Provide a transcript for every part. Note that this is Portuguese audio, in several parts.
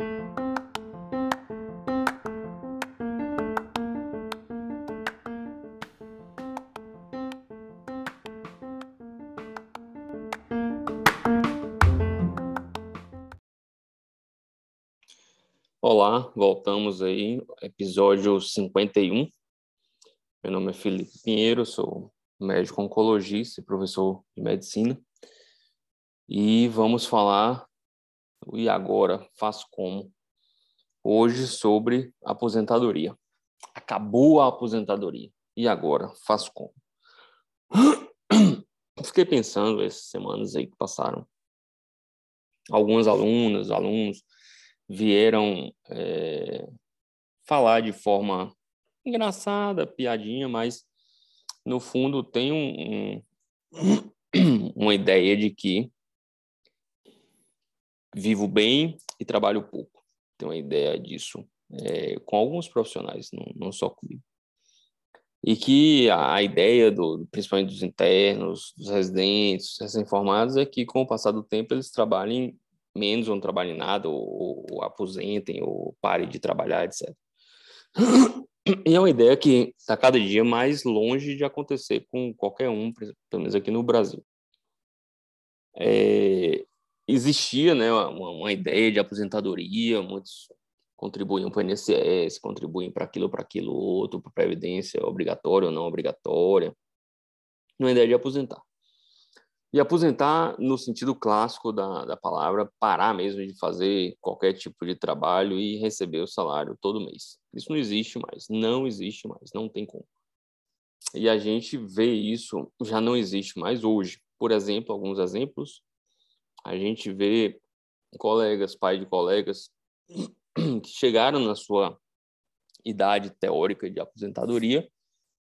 Olá, voltamos aí, episódio 51. Meu nome é Felipe Pinheiro, sou médico oncologista e professor de medicina. E vamos falar, e agora, faço como? Hoje sobre aposentadoria. Acabou a aposentadoria. E agora, faço como? Fiquei pensando essas semanas aí que passaram. Algumas alunas, alunos, vieram é, falar de forma engraçada, piadinha, mas no fundo tem um, um, uma ideia de que vivo bem e trabalho pouco. Tem uma ideia disso é, com alguns profissionais, não, não só comigo. E que a, a ideia, do, principalmente dos internos, dos residentes, recém-formados, é que com o passar do tempo eles trabalhem menos ou não trabalhem nada, ou, ou aposentem, ou parem de trabalhar, etc. E é uma ideia que está cada dia mais longe de acontecer com qualquer um, pelo menos aqui no Brasil. É, existia né, uma, uma, ideia de aposentadoria, muitos contribuíam para o INSS, contribuem para aquilo, para aquilo outro, para previdência obrigatória ou não obrigatória, uma ideia de aposentar. E aposentar, no sentido clássico da, da palavra, parar mesmo de fazer qualquer tipo de trabalho e receber o salário todo mês. Isso não existe mais, não existe mais, não tem como. E a gente vê isso, já não existe mais hoje. Por exemplo, alguns exemplos, a gente vê colegas, pai de colegas, que chegaram na sua idade teórica de aposentadoria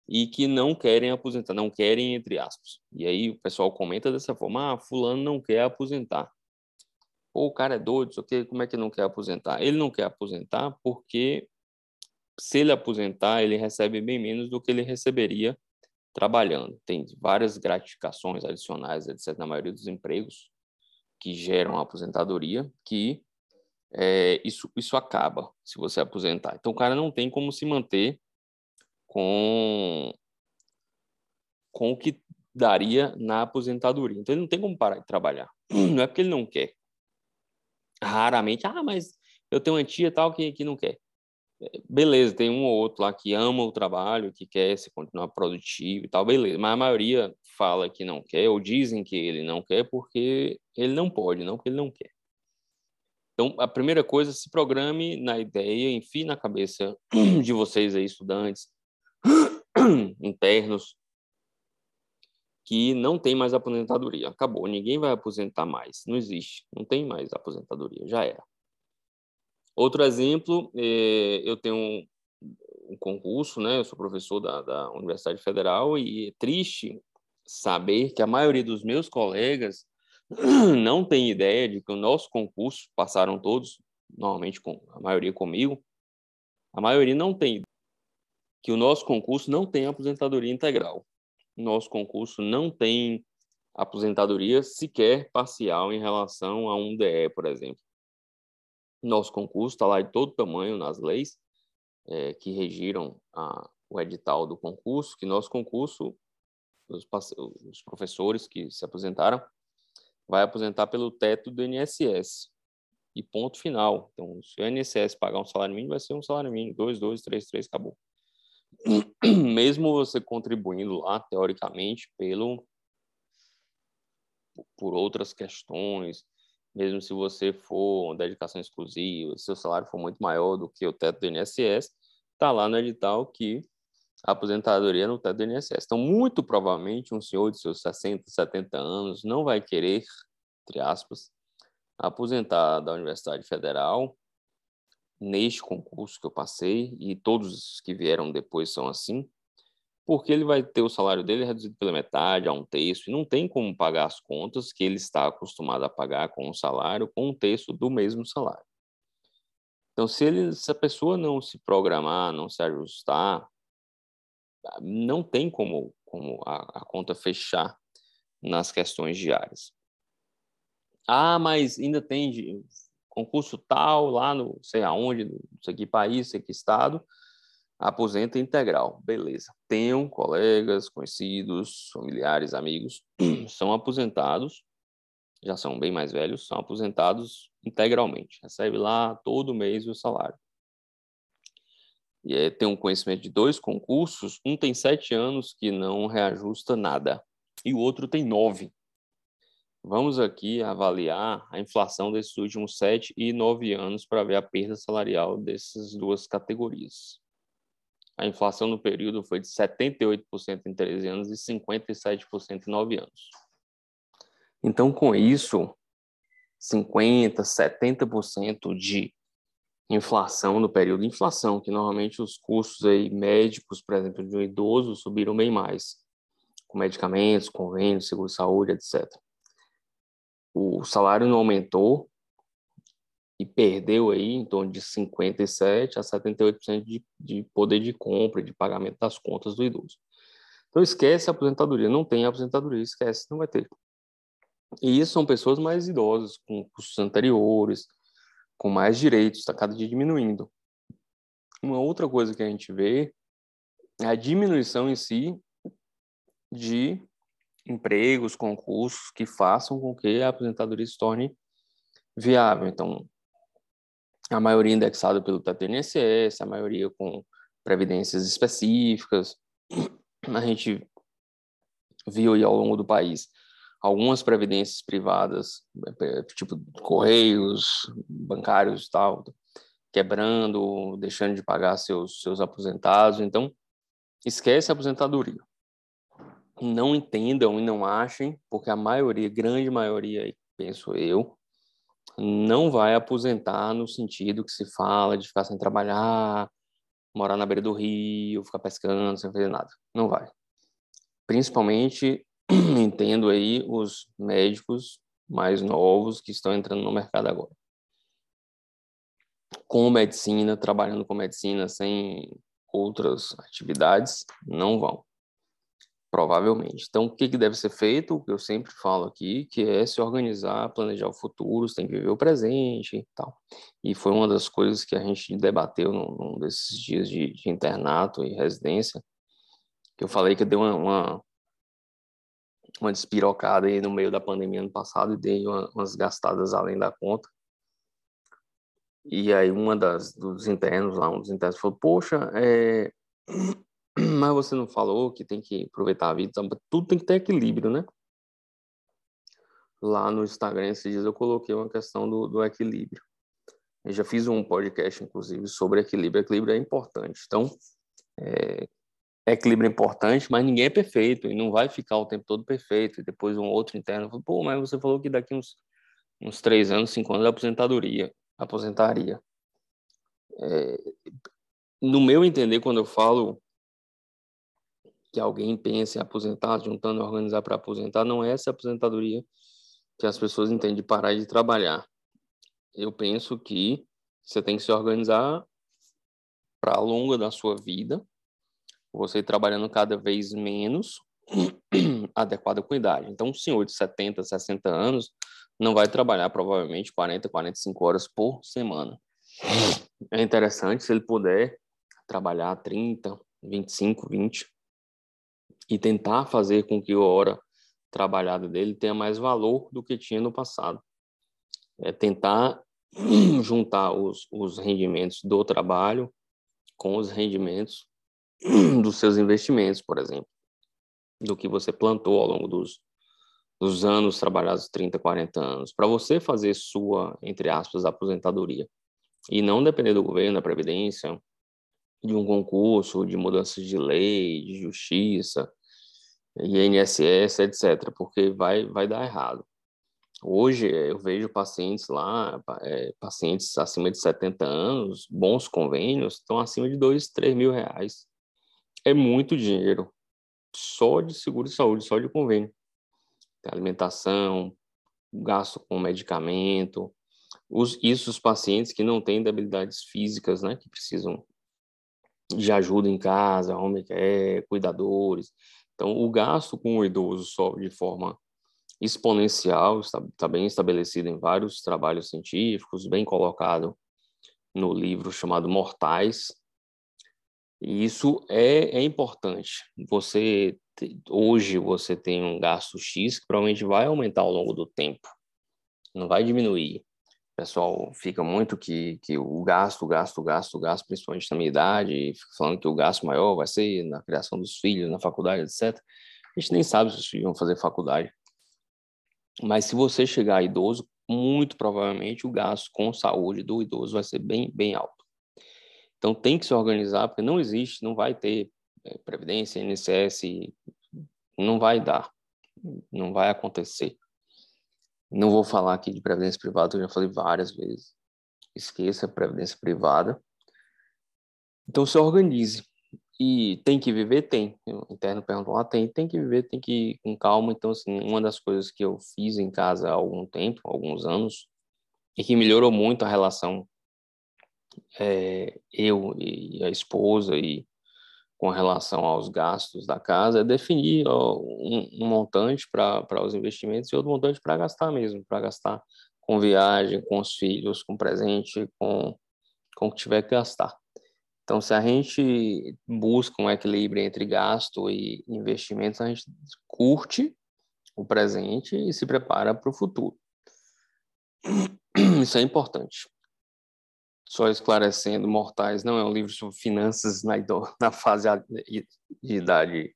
e que não querem aposentar, não querem, entre aspas. E aí o pessoal comenta dessa forma: ah, Fulano não quer aposentar. Ou o cara é doido, só que como é que não quer aposentar? Ele não quer aposentar porque se ele aposentar, ele recebe bem menos do que ele receberia trabalhando. Tem várias gratificações adicionais, etc., na maioria dos empregos que geram a aposentadoria, que é, isso, isso acaba se você aposentar. Então, o cara não tem como se manter com, com o que daria na aposentadoria. Então, ele não tem como parar de trabalhar. Não é porque ele não quer. Raramente, ah, mas eu tenho uma tia tal que, que não quer. Beleza, tem um ou outro lá que ama o trabalho, que quer se continuar produtivo e tal, beleza. Mas a maioria fala que não quer, ou dizem que ele não quer porque ele não pode, não porque ele não quer. Então, a primeira coisa, se programe na ideia, enfie na cabeça de vocês aí, estudantes, internos que não tem mais aposentadoria. Acabou, ninguém vai aposentar mais. Não existe, não tem mais aposentadoria, já era. Outro exemplo, é, eu tenho um, um, concurso, né? Eu sou professor da, da Universidade Federal e é triste saber que a maioria dos meus colegas não tem ideia de que o nosso concurso passaram todos, normalmente com a maioria comigo, a maioria não tem que o nosso concurso não tem aposentadoria integral. O nosso concurso não tem aposentadoria sequer parcial em relação a um DE, por exemplo. Nosso concurso está lá de todo tamanho nas leis é, que regiram a, o edital do concurso, que nosso concurso, os, os professores que se aposentaram, vai aposentar pelo teto do INSS. E ponto final. Então, se o INSS pagar um salário mínimo, vai ser um salário mínimo. 2, 2, 3, 3, acabou. mesmo você contribuindo lá, teoricamente, pelo por outras questões, mesmo se você for dedicação exclusiva, se seu salário for muito maior do que o teto do INSS, está lá no edital que a aposentadoria no teto do INSS. Então, muito provavelmente, um senhor de seus 60, 70 anos não vai querer, entre aspas, aposentar da Universidade Federal neste concurso que eu passei, e todos os que vieram depois são assim, porque ele vai ter o salário dele reduzido pela metade, a um terço, e não tem como pagar as contas que ele está acostumado a pagar com o salário, com um terço do mesmo salário. Então, se, ele, se a pessoa não se programar, não se ajustar, não tem como, como a, a conta fechar nas questões diárias. Ah, mas ainda tem concurso tal, lá no sei aonde, não sei que país, sei que estado, aposenta integral. Beleza. Tenho colegas, conhecidos, familiares, amigos, são aposentados, já são bem mais velhos, são aposentados integralmente. Recebe lá todo mês o salário. E é, tem um conhecimento de dois concursos, um tem sete anos que não reajusta nada, e o outro tem nove. Vamos aqui avaliar a inflação desses últimos sete e nove anos para ver a perda salarial dessas duas categorias. A inflação no período foi de 78% em 13 anos e 57% em 9 anos. Então, com isso, 50%, 70% de inflação no período. Inflação, que normalmente os custos aí médicos, por exemplo, de um idoso subiram bem mais, com medicamentos, convênios, seguro-saúde, etc. O salário não aumentou e perdeu aí em torno de 57 a 78% de, de poder de compra, de pagamento das contas do idoso. Então esquece a aposentadoria, não tem aposentadoria, esquece, não vai ter. E isso são pessoas mais idosas, com custos anteriores, com mais direitos, está cada dia diminuindo. Uma outra coisa que a gente vê é a diminuição em si de empregos, concursos que façam com que a aposentadoria se torne viável. Então, a maioria indexada pelo teto INSS, a maioria com previdências específicas. A gente viu aí ao longo do país algumas previdências privadas, é, tipo correios, bancários e tal, quebrando, deixando de pagar seus, seus aposentados. Então, esquece a aposentadoria. Não entendam e não achem, porque a maioria, grande maioria, penso eu, não vai aposentar no sentido que se fala de ficar sem trabalhar, morar na beira do rio, ficar pescando sem fazer nada. Não vai. Principalmente entendo aí os médicos mais novos que estão entrando no mercado agora. Com medicina, trabalhando com medicina sem outras atividades, não vão. Provavelmente. Então, o que, que deve ser feito? O que eu sempre falo aqui, que é se organizar, planejar o futuro, você tem que viver o presente e tal. E foi uma das coisas que a gente debateu num, num desses dias de, de, internato e residência, que eu falei que deu uma, uma, uma despirocada aí no meio da pandemia ano passado e dei uma, umas gastadas além da conta. E aí uma das dos internos lá, um dos internos falou, poxa, é mas você não falou que tem que aproveitar a vida, tudo tem que ter equilíbrio, né? Lá no Instagram esses dias eu coloquei uma questão do, do equilíbrio. Eu já fiz um podcast, inclusive, sobre equilíbrio. Equilíbrio é importante. Então, é, equilíbrio é importante, mas ninguém é perfeito e não vai ficar o tempo todo perfeito. E depois um outro interno falou, pô, mas você falou que daqui uns, uns três anos, cinco anos, aposentadoria, aposentaria. É, no meu entender, quando eu falo que alguém pense em aposentar, juntando a organizar para aposentar, não é essa aposentadoria que as pessoas entendem de parar de trabalhar. Eu penso que você tem que se organizar para ao longo da sua vida, você trabalhando cada vez menos, adequado com a idade. Então, um senhor de 70, 60 anos não vai trabalhar provavelmente 40, 45 horas por semana. É interessante se ele puder trabalhar 30, 25, 20 e tentar fazer com que a hora trabalhada dele tenha mais valor do que tinha no passado. É tentar juntar os, os rendimentos do trabalho com os rendimentos dos seus investimentos, por exemplo, do que você plantou ao longo dos, dos anos trabalhados, 30, 40 anos, para você fazer sua, entre aspas, aposentadoria. E não depender do governo, da Previdência, de um concurso, de mudanças de lei, de justiça, INSS, etc., porque vai, vai dar errado. Hoje eu vejo pacientes lá, é, pacientes acima de 70 anos, bons convênios, estão acima de 2, 3 mil reais. É muito dinheiro, só de seguro de saúde, só de convênio. Tem alimentação, gasto com medicamento, os, isso os pacientes que não têm debilidades físicas, né, que precisam de ajuda em casa, home care, cuidadores. Então, o gasto com o idoso sobe de forma exponencial, está, está bem estabelecido em vários trabalhos científicos, bem colocado no livro chamado Mortais. E isso é, é importante. Você hoje você tem um gasto X que provavelmente vai aumentar ao longo do tempo, não vai diminuir. Pessoal fica muito que, que o gasto, gasto, gasto, gasto, principalmente na minha idade, falando que o gasto maior vai ser na criação dos filhos, na faculdade, etc. A gente nem sabe se os filhos vão fazer faculdade. Mas se você chegar idoso, muito provavelmente o gasto com saúde do idoso vai ser bem, bem alto. Então tem que se organizar, porque não existe, não vai ter é, Previdência, INSS, não vai dar, não vai acontecer. Não vou falar aqui de Previdência Privada, eu já falei várias vezes. Esqueça a Previdência Privada. Então se organize. E tem que viver? Tem. O interno perguntou, ah, tem, tem que viver, tem que ir com calma. Então, assim, uma das coisas que eu fiz em casa há algum tempo, alguns anos, e que melhorou muito a relação é, eu e a esposa e com relação aos gastos da casa é definir ó, um, um, montante para os investimentos e outro montante para gastar mesmo, para gastar com viagem, com os filhos, com presente, com, com o que tiver que gastar. Então, se a gente busca um equilíbrio entre gasto e investimentos, a gente curte o presente e se prepara para o futuro. Isso é importante. Só esclarecendo, Mortais não é um livro sobre finanças na, na fase de idade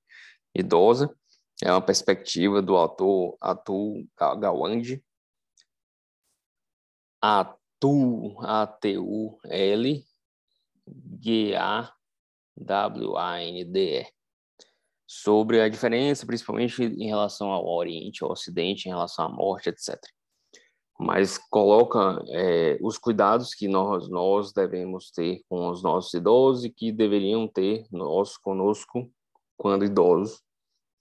idosa. É uma perspectiva do autor Atul Gawande. Atul, A-T-U-L, G-A-W-A-N-D-E. Sobre a diferença, principalmente em relação ao Oriente, ao Ocidente, em relação à morte, etc mas coloca é, os cuidados que nós, nós devemos ter com os nossos idosos e que deveriam ter nós conosco quando idosos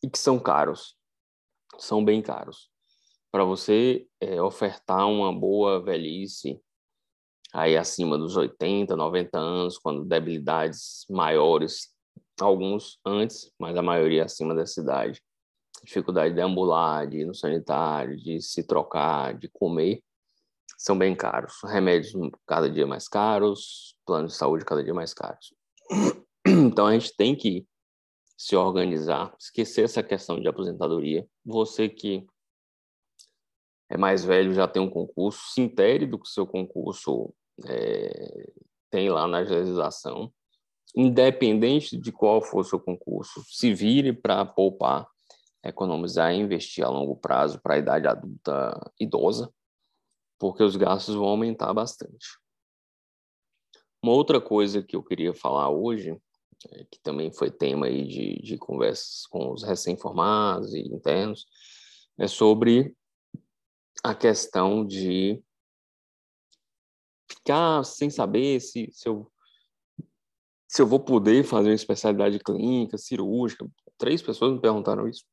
e que são caros, são bem caros. Para você é, ofertar uma boa velhice aí acima dos 80, 90 anos, quando debilidades maiores, alguns antes, mas a maioria acima dessa idade, dificuldade de ambular, de ir no sanitário, de se trocar, de comer, são bem caros. Remédios cada dia mais caros, planos de saúde cada dia mais caros. Então a gente tem que se organizar, esquecer essa questão de aposentadoria. Você que é mais velho, já tem um concurso, se intere do que o seu concurso é, tem lá na legislação. Independente de qual for o seu concurso, se vire para poupar economizar e investir a longo prazo para a idade adulta idosa, porque os gastos vão aumentar bastante. Uma outra coisa que eu queria falar hoje, é, que também foi tema aí de, de conversas com os recém-formados e internos, é sobre a questão de ficar sem saber se, se, eu, se eu vou poder fazer uma especialidade clínica, cirúrgica. Três pessoas me perguntaram isso.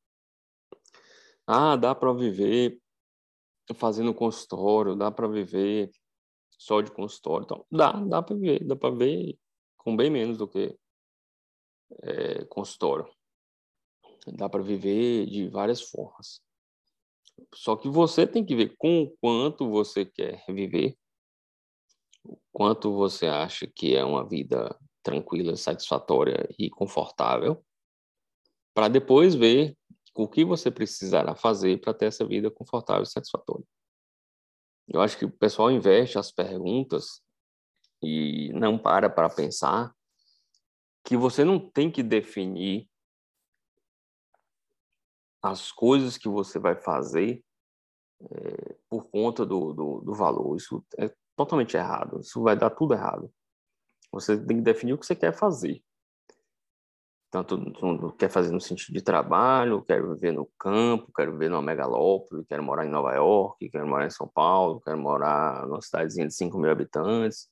Ah, dá para viver fazendo consultório, dá para viver só de consultório. Então, dá, dá para viver, dá para ver com bem menos do que é, consultório. Dá para viver de várias formas. Só que você tem que ver com o quanto você quer viver, o quanto você acha que é uma vida tranquila, satisfatória e confortável, para depois ver o que você precisará fazer para ter essa vida confortável e satisfatória. Eu acho que o pessoal investe as perguntas e não para para pensar que você não tem que definir as coisas que você vai fazer é, por conta do, do, do valor. Isso é totalmente errado. Isso vai dar tudo errado. Você tem que definir o que você quer fazer tanto quer fazer no sentido de trabalho, quero viver no campo, quero viver numa megalópole, quero morar em Nova York, quero morar em São Paulo, quero morar numa cidadezinha de 5 mil habitantes.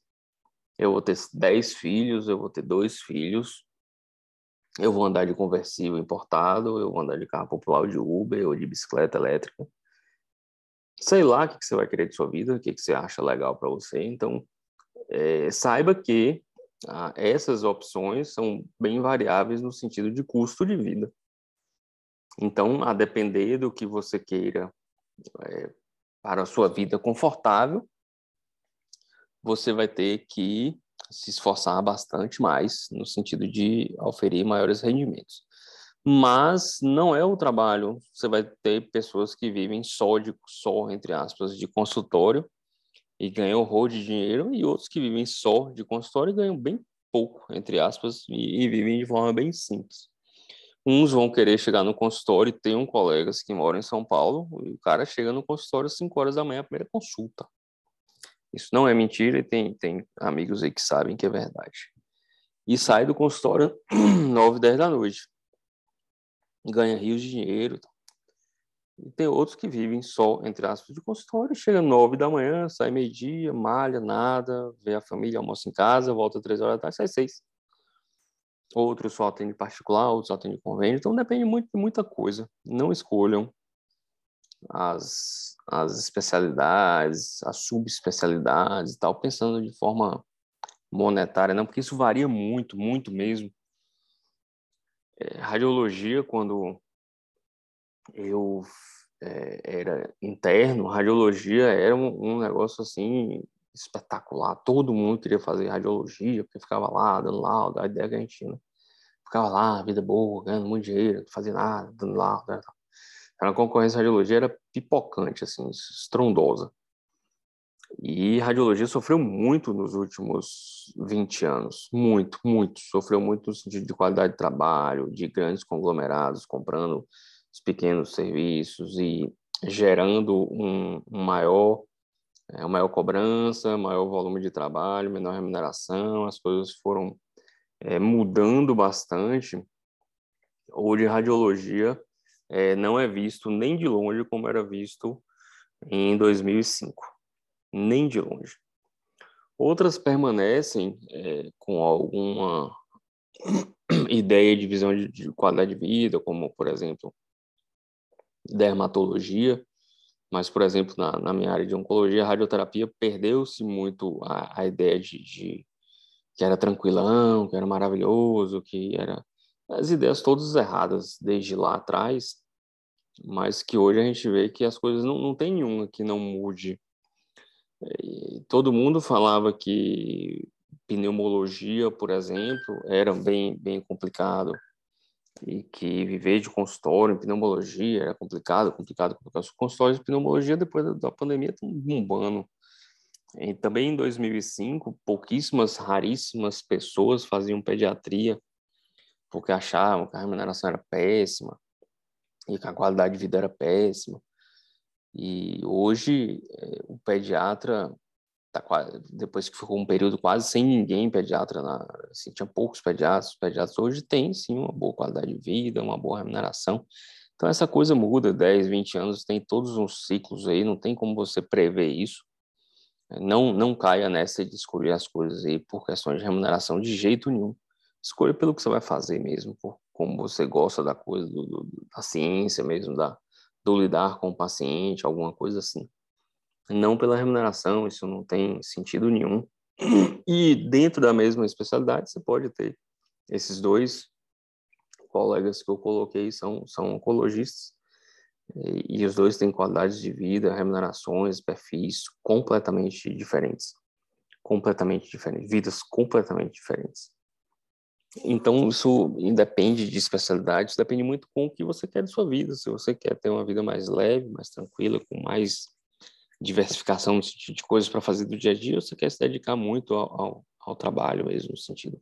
Eu vou ter 10 filhos, eu vou ter dois filhos, eu vou andar de conversível importado, eu vou andar de carro popular ou de Uber ou de bicicleta elétrica. Sei lá o que você vai querer de sua vida, o que você acha legal para você. Então, é, saiba que ah, essas opções são bem variáveis no sentido de custo de vida. Então, a depender do que você queira é, para a sua vida confortável, você vai ter que se esforçar bastante mais no sentido de oferir maiores rendimentos. Mas não é o trabalho. Você vai ter pessoas que vivem só de só entre aspas de consultório e ganham horror de dinheiro e outros que vivem só de consultório ganham bem pouco entre aspas e, e vivem de forma bem simples. Uns vão querer chegar no consultório, tem um colegas que moram em São Paulo, e o cara chega no consultório às 5 horas da manhã, a primeira consulta. Isso não é mentira e tem, tem amigos aí que sabem que é verdade. E sai do consultório 9, 10 da noite. Ganha rios de dinheiro. E tem outros que vivem só, entre aspas, de consultório, chega 9 da manhã, sai meio-dia, malha, nada, vê a família, almoça em casa, volta 3 horas da tarde, sai 6. Outros só atendem particular, outros atendem convênio. Então depende muito de muita coisa. Não escolham as, as especialidades, as subespecialidades e tal, pensando de forma monetária, não, porque isso varia muito, muito mesmo. É, radiologia, quando eu é, era interno, radiologia era um, um, negócio assim espetacular. Todo mundo queria fazer radiologia, porque ficava lá dando laudo, a ideia que a gente tinha. Né? Ficava lá, vida boa, ganhando muito dinheiro, não fazia nada, dando laudo. Né? A concorrência de radiologia era pipocante, assim, estrondosa. E radiologia sofreu muito nos últimos 20 anos, muito, muito. Sofreu muito no sentido de qualidade de trabalho, de grandes conglomerados comprando os pequenos serviços e gerando um, um maior, é, maior cobrança, maior volume de trabalho, menor remuneração. As coisas foram é, mudando bastante. Hoje, radiologia é, não é visto nem de longe como era visto em 2005, nem de longe. Outras permanecem é, com alguma ideia de visão de, de, qualidade de vida, como, por exemplo, dermatologia, mas, por exemplo, na, na minha área de oncologia, a radioterapia perdeu-se muito a, a ideia de, de que era tranquilão, que era maravilhoso, que era as ideias todas erradas desde lá atrás, mas que hoje a gente vê que as coisas não, não tem nenhuma que não mude. E todo mundo falava que pneumologia, por exemplo, era bem, bem complicado e que viver de consultório em pneumologia era complicado, complicado, complicado. Os consultórios de pneumologia depois da, da pandemia estão bombando. E também em 2005, pouquíssimas, raríssimas pessoas faziam pediatria porque achavam que a remuneração era péssima e que a qualidade de vida era péssima. E hoje é, o pediatra tá quase, depois que ficou um período quase sem ninguém pediatra, na, assim, tinha poucos pediatras, pediatras hoje têm sim uma boa qualidade de vida, uma boa remuneração. Então essa coisa muda, 10, 20 anos, tem todos uns ciclos aí, não tem como você prever isso. Não, não caia nessa de escolher as coisas aí por questões de remuneração de jeito nenhum. Escolha pelo que você vai fazer mesmo, por como você gosta da coisa, do, do, da ciência mesmo, da, do lidar com o paciente, alguma coisa assim. Não pela remuneração, isso não tem sentido nenhum. E dentro da mesma especialidade, você pode ter esses dois colegas que eu coloquei são, são oncologistas, e, e os dois têm qualidades de vida, remunerações, perfis completamente diferentes. Completamente diferentes, vidas completamente diferentes. Então, isso independe de especialidades, depende muito com o que você quer de sua vida. Se você quer ter uma vida mais leve, mais tranquila, com mais diversificação no sentido de coisas para fazer do dia a dia, ou você quer se dedicar muito ao, ao, ao trabalho mesmo, no sentido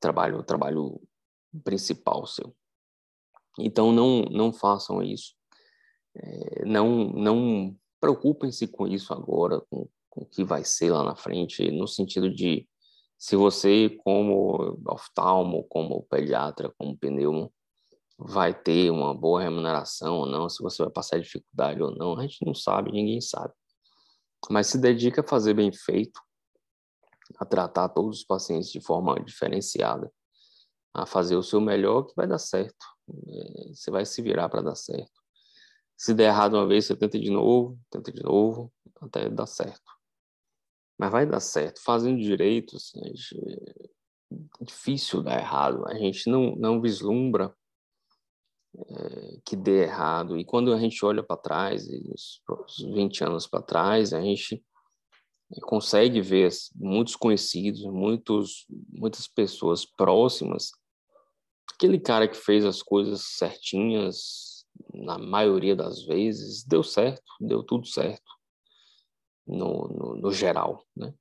trabalho, trabalho principal seu. Então, não, não façam isso. É, não, não preocupem-se com isso agora, com, com o que vai ser lá na frente, no sentido de se você, como oftalmo, como pediatra, como pneumo, vai ter uma boa remuneração ou não, se você vai passar dificuldade ou não, a gente não sabe, ninguém sabe. Mas se dedica a fazer bem feito, a tratar todos os pacientes de forma diferenciada, a fazer o seu melhor, que vai dar certo. É, você vai se virar para dar certo. Se der errado uma vez, você tenta de novo, tenta de novo, até dar certo. Mas vai dar certo. Fazendo direito, assim, é difícil dar errado. A gente não, não vislumbra que dê errado. E quando a gente olha para trás, os 20 anos para trás, a gente consegue ver muitos conhecidos, muitos, muitas pessoas próximas. Aquele cara que fez as coisas certinhas, na maioria das vezes, deu certo, deu tudo certo, no, no, no geral, né?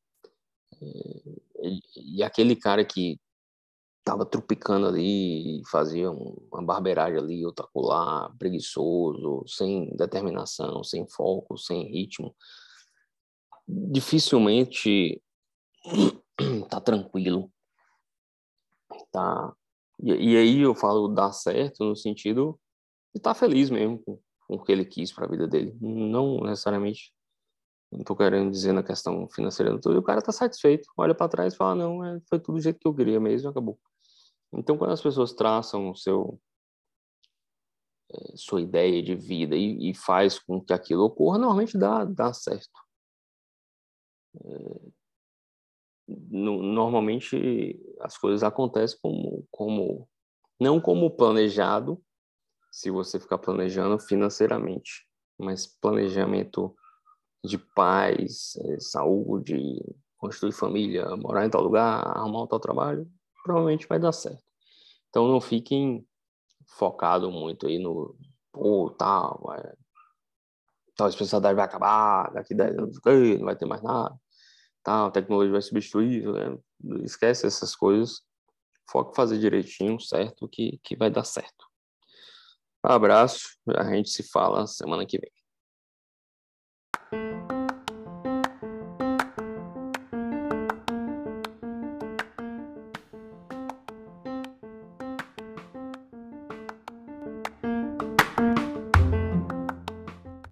E, e aquele cara que estava trupicando ali, fazia uma barbeiragem ali, outra colar, preguiçoso, sem determinação, sem foco, sem ritmo, dificilmente tá tranquilo, tá? E, e, aí eu falo dar certo no sentido de tá feliz mesmo com, com o que ele quis para a vida dele, não necessariamente não estou querendo dizer na questão financeira, não tô, o cara está satisfeito, olha para trás e fala, não, é, foi tudo do jeito que eu queria mesmo, acabou. Então, quando as pessoas traçam o seu eh, sua ideia de vida e, e faz com que aquilo ocorra, normalmente dá, dá certo. No, normalmente as coisas acontecem como, como não como planejado, se você ficar planejando financeiramente, mas planejamento de paz, eh, saúde, construir família, morar em tal lugar, arrumar um tal trabalho, provavelmente vai dar certo. Então não fiquem focados muito aí no pô, tal, vai, tal especialidade vai acabar, daqui 10 anos não vai ter mais nada, tal, a tecnologia vai substituir, né? esquece essas coisas, foque fazer direitinho, certo, que, que vai dar certo. Abraço, a gente se fala semana que vem.